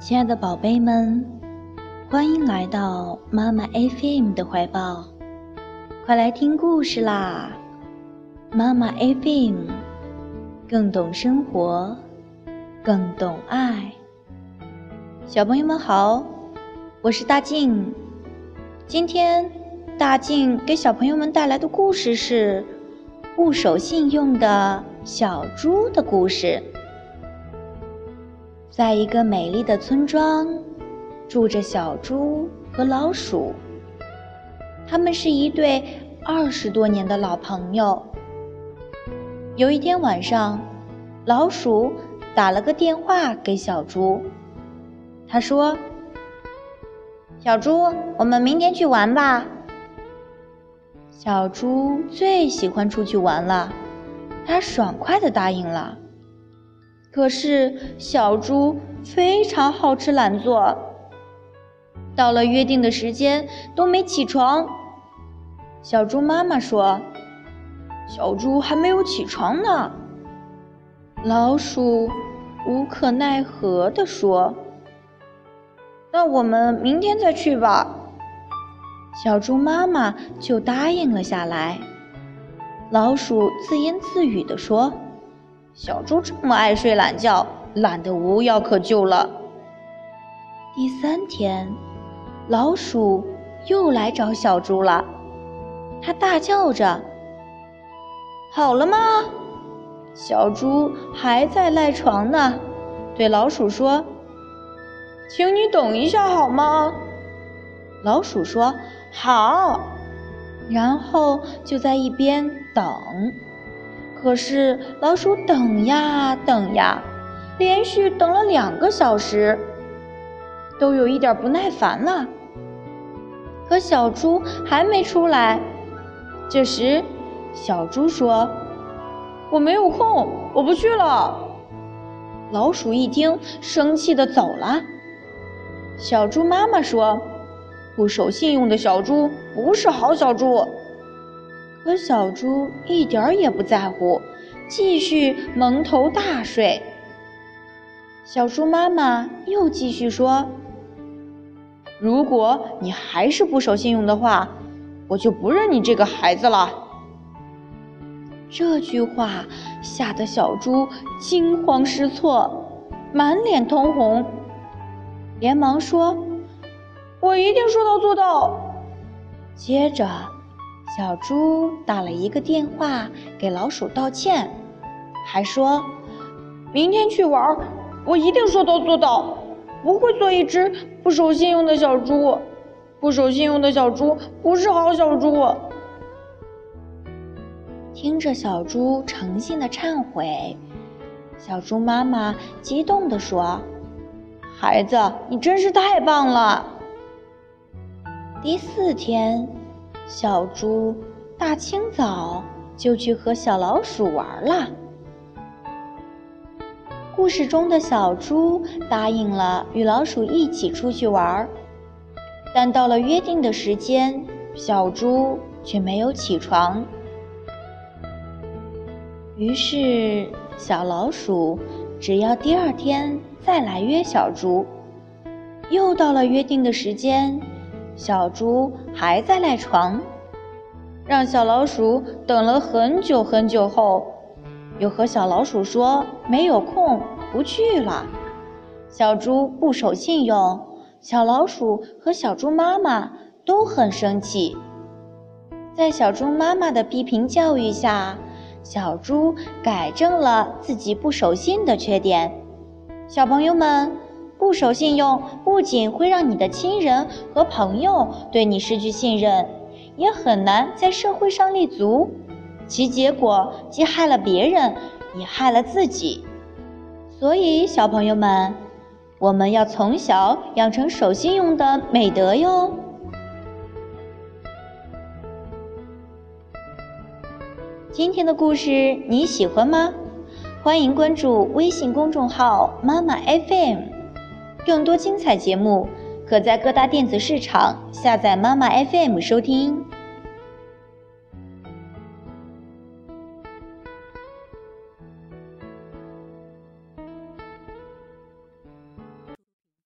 亲爱的宝贝们，欢迎来到妈妈 FM 的怀抱，快来听故事啦！妈妈 FM 更懂生活，更懂爱。小朋友们好，我是大静。今天大静给小朋友们带来的故事是不守信用的小猪的故事。在一个美丽的村庄，住着小猪和老鼠。他们是一对二十多年的老朋友。有一天晚上，老鼠打了个电话给小猪，他说：“小猪，我们明天去玩吧。”小猪最喜欢出去玩了，他爽快的答应了。可是小猪非常好吃懒做，到了约定的时间都没起床。小猪妈妈说：“小猪还没有起床呢。”老鼠无可奈何地说：“那我们明天再去吧。”小猪妈妈就答应了下来。老鼠自言自语地说。小猪这么爱睡懒觉，懒得无药可救了。第三天，老鼠又来找小猪了，它大叫着：“好了吗？”小猪还在赖床呢，对老鼠说：“请你等一下好吗？”老鼠说：“好。”然后就在一边等。可是老鼠等呀等呀，连续等了两个小时，都有一点不耐烦了。可小猪还没出来。这时，小猪说：“我没有空，我不去了。”老鼠一听，生气的走了。小猪妈妈说：“不守信用的小猪不是好小猪。”可小猪一点儿也不在乎，继续蒙头大睡。小猪妈妈又继续说：“如果你还是不守信用的话，我就不认你这个孩子了。”这句话吓得小猪惊慌失措，满脸通红，连忙说：“我一定说到做到。”接着。小猪打了一个电话给老鼠道歉，还说：“明天去玩，我一定说到做到，不会做一只不守信用的小猪。不守信用的小猪不是好小猪。”听着小猪诚信的忏悔，小猪妈妈激动地说：“孩子，你真是太棒了！”第四天。小猪大清早就去和小老鼠玩了。故事中的小猪答应了与老鼠一起出去玩，但到了约定的时间，小猪却没有起床。于是，小老鼠只要第二天再来约小猪。又到了约定的时间。小猪还在赖床，让小老鼠等了很久很久后，又和小老鼠说没有空不去了。小猪不守信用，小老鼠和小猪妈妈都很生气。在小猪妈妈的批评教育下，小猪改正了自己不守信的缺点。小朋友们。不守信用，不仅会让你的亲人和朋友对你失去信任，也很难在社会上立足。其结果既害了别人，也害了自己。所以，小朋友们，我们要从小养成守信用的美德哟。今天的故事你喜欢吗？欢迎关注微信公众号“妈妈 FM”。更多精彩节目，可在各大电子市场下载妈妈 FM 收听。